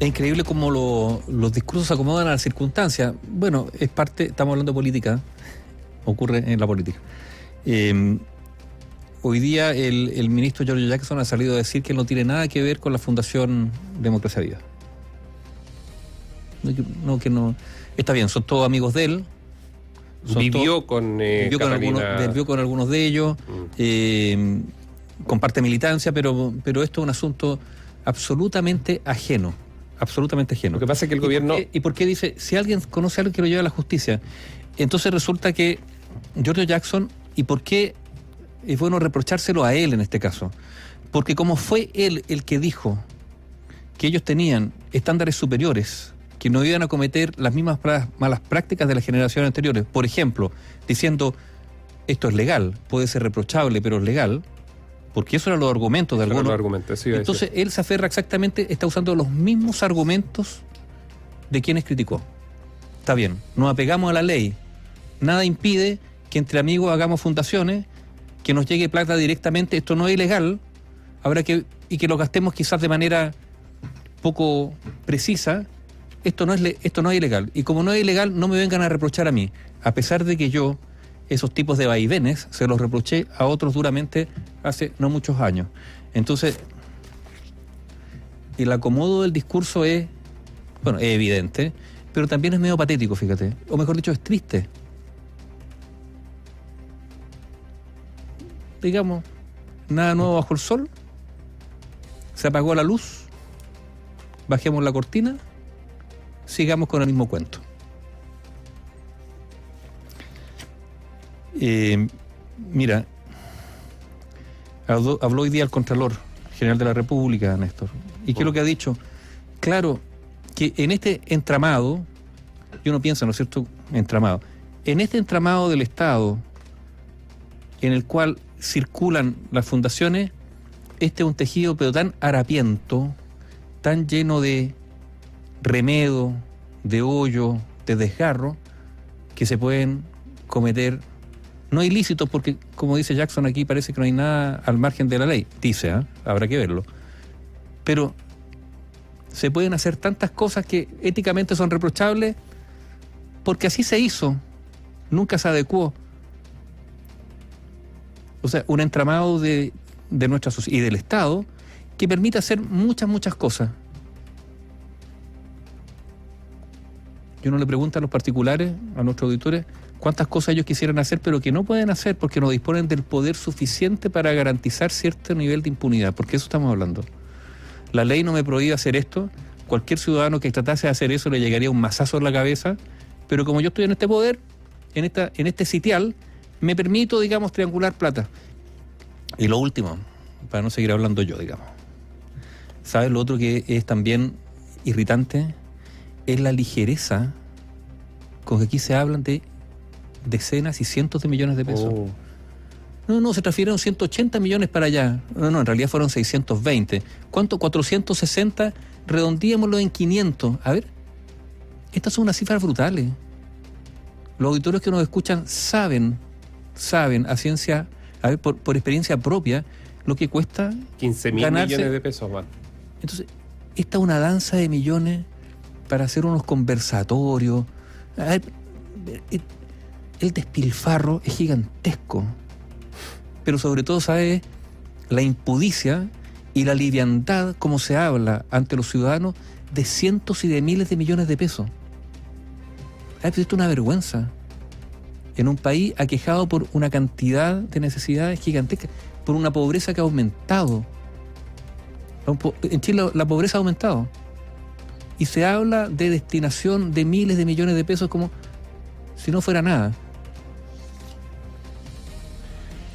Es increíble cómo los discursos se acomodan a las circunstancias. Bueno, es parte, estamos hablando de política, ocurre en la política. Eh, hoy día el, ministro George Jackson ha salido a decir que no tiene nada que ver con la Fundación Democracia Viva. No, que no. Está bien, son todos amigos de él. vivió, con, eh, vivió, con algunos, vivió con algunos de ellos, mm. eh, comparte militancia, pero, pero esto es un asunto absolutamente ajeno absolutamente ajeno. Lo que pasa es que el gobierno... ¿Y por, qué, dice, si alguien conoce a alguien que lo lleva a la justicia? Entonces resulta que George Jackson, ¿y por qué es bueno reprochárselo a él en este caso? Porque como fue él el que dijo que ellos tenían estándares superiores, que no iban a cometer las mismas malas prácticas de las generaciones anteriores, por ejemplo, diciendo, esto es legal, puede ser reprochable, pero es legal, porque eso eran los argumentos de algunos. Entonces él se aferra exactamente, está usando los mismos argumentos de quienes criticó. Está bien, nos apegamos a la ley. Nada impide que entre amigos hagamos fundaciones, que nos llegue plata directamente. Esto no es ilegal. Habrá que y que lo gastemos quizás de manera poco precisa. Esto no es esto no es ilegal. Y como no es ilegal, no me vengan a reprochar a mí, a pesar de que yo esos tipos de vaivenes se los reproché a otros duramente hace no muchos años. Entonces, el acomodo del discurso es, bueno, es evidente, pero también es medio patético, fíjate. O mejor dicho, es triste. Digamos, nada nuevo bajo el sol. Se apagó la luz. Bajemos la cortina. Sigamos con el mismo cuento. Eh, mira, habló, hoy día el Contralor General de la República, Néstor. ¿Y qué es lo que ha dicho? Claro, que en este entramado, yo no pienso, ¿no es cierto? Entramado. En este entramado del Estado, en el cual circulan las fundaciones, este es un tejido pero tan harapiento, tan lleno de remedo, de hoyo, de desgarro, que se pueden cometer no ilícitos porque, como dice Jackson aquí, parece que no hay nada al margen de la ley. Dice, ¿ah? habrá que verlo. Pero se pueden hacer tantas cosas que éticamente son reprochables porque así se hizo, nunca se adecuó. O sea, un entramado de, de nuestra sociedad y del Estado que permite hacer muchas, muchas cosas. Yo no le pregunto a los particulares, a nuestros auditores, cuántas cosas ellos quisieran hacer, pero que no pueden hacer porque no disponen del poder suficiente para garantizar cierto nivel de impunidad, porque eso estamos hablando. La ley no me prohíbe hacer esto, cualquier ciudadano que tratase de hacer eso le llegaría un mazazo en la cabeza, pero como yo estoy en este poder, en, esta, en este sitial, me permito, digamos, triangular plata. Y lo último, para no seguir hablando yo, digamos. ¿Sabes lo otro que es también irritante? Es la ligereza con que aquí se hablan de decenas y cientos de millones de pesos. Oh. No, no, se transfirieron 180 millones para allá. No, no, en realidad fueron 620. ¿Cuánto? 460. Redondíamoslo en 500. A ver, estas son unas cifras brutales. Los auditores que nos escuchan saben, saben a ciencia, a ver, por, experiencia propia, lo que cuesta 15 mil millones de pesos, man. Entonces, esta es una danza de millones para hacer unos conversatorios. El despilfarro es gigantesco. Pero sobre todo, ¿sabe? La impudicia y la liviandad como se habla ante los ciudadanos de cientos y de miles de millones de pesos. Es una vergüenza. En un país aquejado por una cantidad de necesidades gigantescas, por una pobreza que ha aumentado. En Chile la pobreza ha aumentado. Y se habla de destinación de miles de millones de pesos como si no fuera nada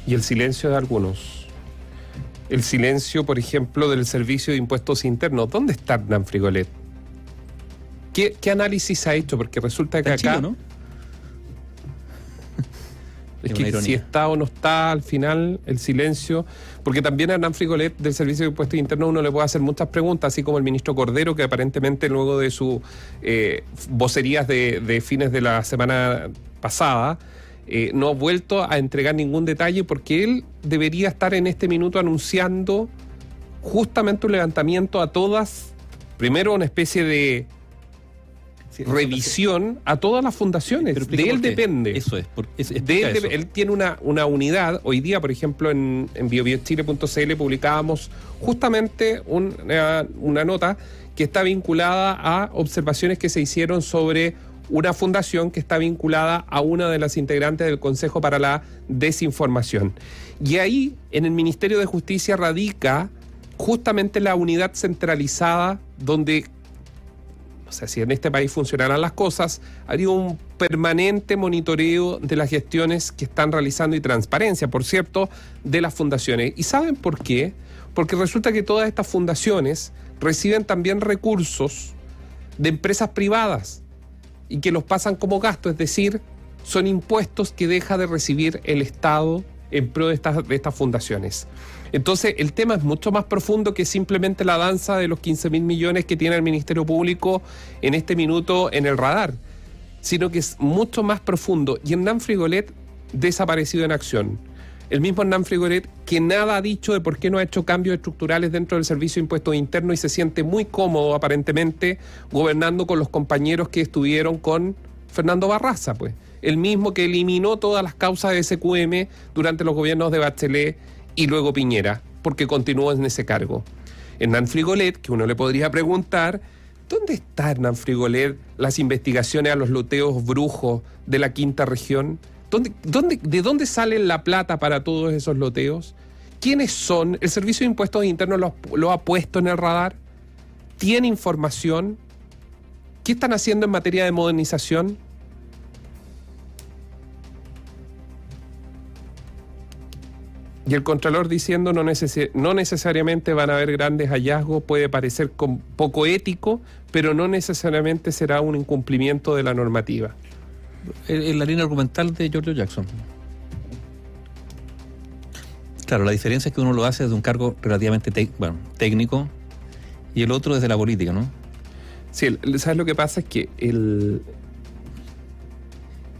y el silencio de algunos. El silencio, por ejemplo, del Servicio de Impuestos Internos. ¿Dónde está Hernán Frigolet? ¿Qué, análisis ha hecho? Porque resulta que acá... ¿no? Es que si está o no está al final el silencio, porque también a Hernán Frigolet del Servicio de Impuestos Internos uno le puede hacer muchas preguntas, así como el ministro Cordero, que aparentemente luego de sus eh, vocerías de fines de la semana pasada, eh, no ha vuelto a entregar ningún detalle porque él debería estar en este minuto anunciando justamente un levantamiento a todas primero una especie de revisión a todas las fundaciones. de él depende. Eso es. él, tiene una, una, unidad. Hoy día, por ejemplo, en, en biobiochile.cl publicábamos justamente una, una nota que está vinculada a observaciones que se hicieron sobre una fundación que está vinculada a una de las integrantes del Consejo para la Desinformación. Y ahí, en el Ministerio de Justicia, radica justamente la unidad centralizada donde o sea, si en este país funcionaran las cosas, haría un permanente monitoreo de las gestiones que están realizando y transparencia, por cierto, de las fundaciones. ¿Y saben por qué? Porque resulta que todas estas fundaciones reciben también recursos de empresas privadas y que los pasan como gasto, es decir, son impuestos que deja de recibir el Estado en pro de estas, fundaciones. Entonces, el tema es mucho más profundo que simplemente la danza de los 15 mil millones que tiene el Ministerio Público en este minuto en el radar, sino que es mucho más profundo. Y Hernán Frigolet desaparecido en acción. El mismo Hernán Frigolet que nada ha dicho de por qué no ha hecho cambios estructurales dentro del Servicio de Impuestos Internos y se siente muy cómodo aparentemente gobernando con los compañeros que estuvieron con Fernando Barraza, pues. El mismo que eliminó todas las causas de SQM durante los gobiernos de Bachelet y luego Piñera, porque continuó en ese cargo. Hernán Frigolet, que uno le podría preguntar, ¿dónde está Hernán Frigolet las investigaciones a los loteos brujos de la quinta región? ¿Dónde, ¿De dónde sale la plata para todos esos loteos? ¿Quiénes son? ¿El Servicio de Impuestos Internos lo ha puesto en el radar? ¿Tiene información? ¿Qué están haciendo en materia de modernización? Y el Contralor diciendo no, no necesariamente van a haber grandes hallazgos, puede parecer poco ético, pero no necesariamente será un incumplimiento de la normativa. En la línea argumental de Giorgio Jackson. Claro, la diferencia es que uno lo hace desde un cargo relativamente técnico y el otro desde la política, ¿no? Sí, ¿sabes lo que pasa? Es que el,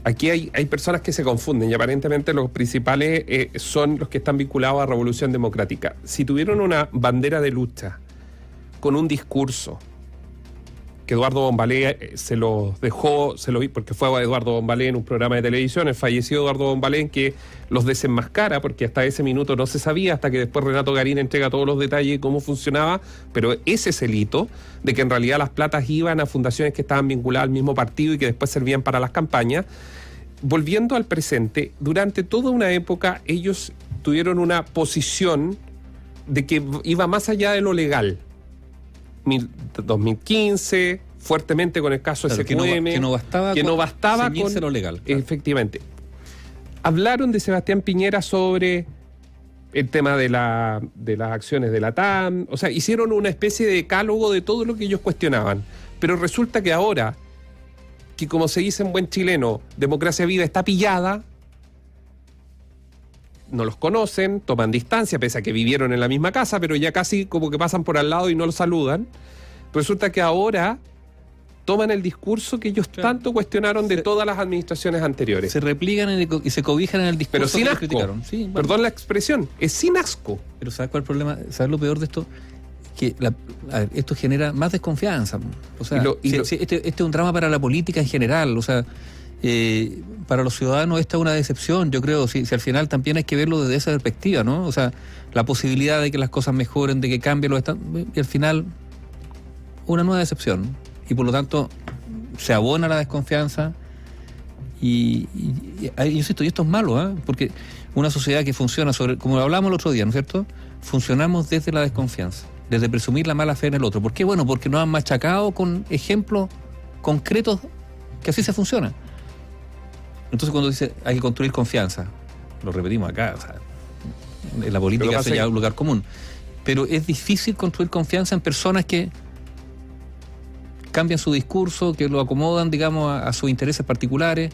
aquí hay, hay personas que se confunden y aparentemente los principales eh, son los que están vinculados a Revolución Democrática. Si tuvieron una bandera de lucha con un discurso que Eduardo Bombalé eh, se lo dejó, se lo vi porque fue a Eduardo Bombalé en un programa de televisión, el fallecido Eduardo Bombalé que los desenmascara, porque hasta ese minuto no se sabía, hasta que después Renato Garín entrega todos los detalles de cómo funcionaba, pero ese es el hito de que en realidad las platas iban a fundaciones que estaban vinculadas al mismo partido y que después servían para las campañas. Volviendo al presente, durante toda una época ellos tuvieron una posición de que iba más allá de lo legal 2015, fuertemente con el caso claro, SQM. Que no, bastaba, que no bastaba con lo legal. Efectivamente. Hablaron de Sebastián Piñera sobre el tema de, la, de las acciones de la TAM. O sea, hicieron una especie de decálogo de todo lo que ellos cuestionaban. Pero resulta que ahora, que como se dice en buen chileno, democracia viva está pillada, no los conocen, toman distancia, pese a que vivieron en la misma casa, pero ya casi como que pasan por al lado y no los saludan. Resulta que ahora toman el discurso que ellos tanto cuestionaron de todas las administraciones anteriores. Se replican y se cobijan en el discurso pero sin que asco. criticaron. Perdón la expresión, es sin asco. Pero ¿sabes cuál es el problema? ¿Sabes lo peor de esto? Que esto genera más desconfianza. O sea, este, este, es un drama para la política en general. O sea, eh, para los ciudadanos esta es una decepción, yo creo, si, si, al final también hay que verlo desde esa perspectiva, ¿no? O sea, la posibilidad de que las cosas mejoren, de que cambien los estados, y al final una nueva decepción. Y por lo tanto se abona la desconfianza y, y, y insisto, y esto es malo, ¿eh? porque una sociedad que funciona sobre, como hablamos el otro día, ¿no es cierto? Funcionamos desde la desconfianza, desde presumir la mala fe en el otro. ¿Por qué? Bueno, porque nos han machacado con ejemplos concretos que así se funciona. Entonces cuando dice hay que construir confianza, lo repetimos acá, o sea, en la política es ya un lugar común, pero es difícil construir confianza en personas que cambian su discurso, que lo acomodan, digamos, a, a sus intereses particulares.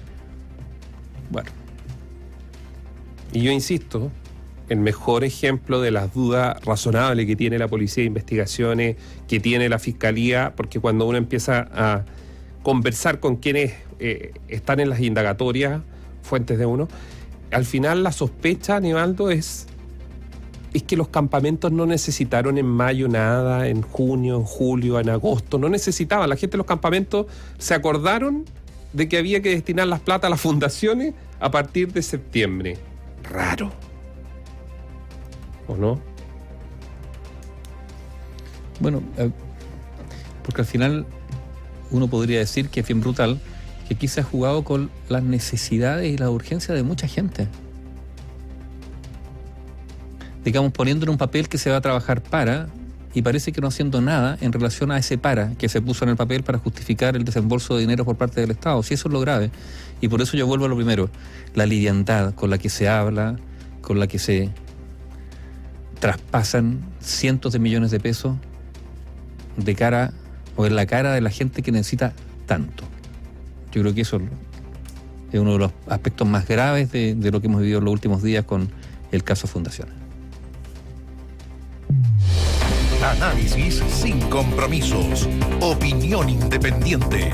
Bueno. Y yo insisto, el mejor ejemplo de las dudas razonables que tiene la policía de investigaciones, que tiene la fiscalía, porque cuando uno empieza a conversar con quienes eh, están en las indagatorias, fuentes de uno, al final la sospecha, Aníbaldo, es es que los campamentos no necesitaron en mayo nada, en junio, en julio, en agosto, no necesitaban. La gente de los campamentos se acordaron de que había que destinar las plata a las fundaciones a partir de septiembre. Raro. ¿O no? Bueno, eh, porque al final uno podría decir que es bien brutal que se ha jugado con las necesidades y la urgencia de mucha gente. Digamos, poniendo en un papel que se va a trabajar para y parece que no haciendo nada en relación a ese para que se puso en el papel para justificar el desembolso de dinero por parte del Estado. Si eso es lo grave. Y por eso yo vuelvo a lo primero, la liviandad con la que se habla, con la que se traspasan cientos de millones de pesos de cara o en la cara de la gente que necesita tanto. Yo creo que eso es uno de los aspectos más graves de, lo que hemos vivido en los últimos días con el caso Fundaciones. Análisis sin compromisos. Opinión independiente.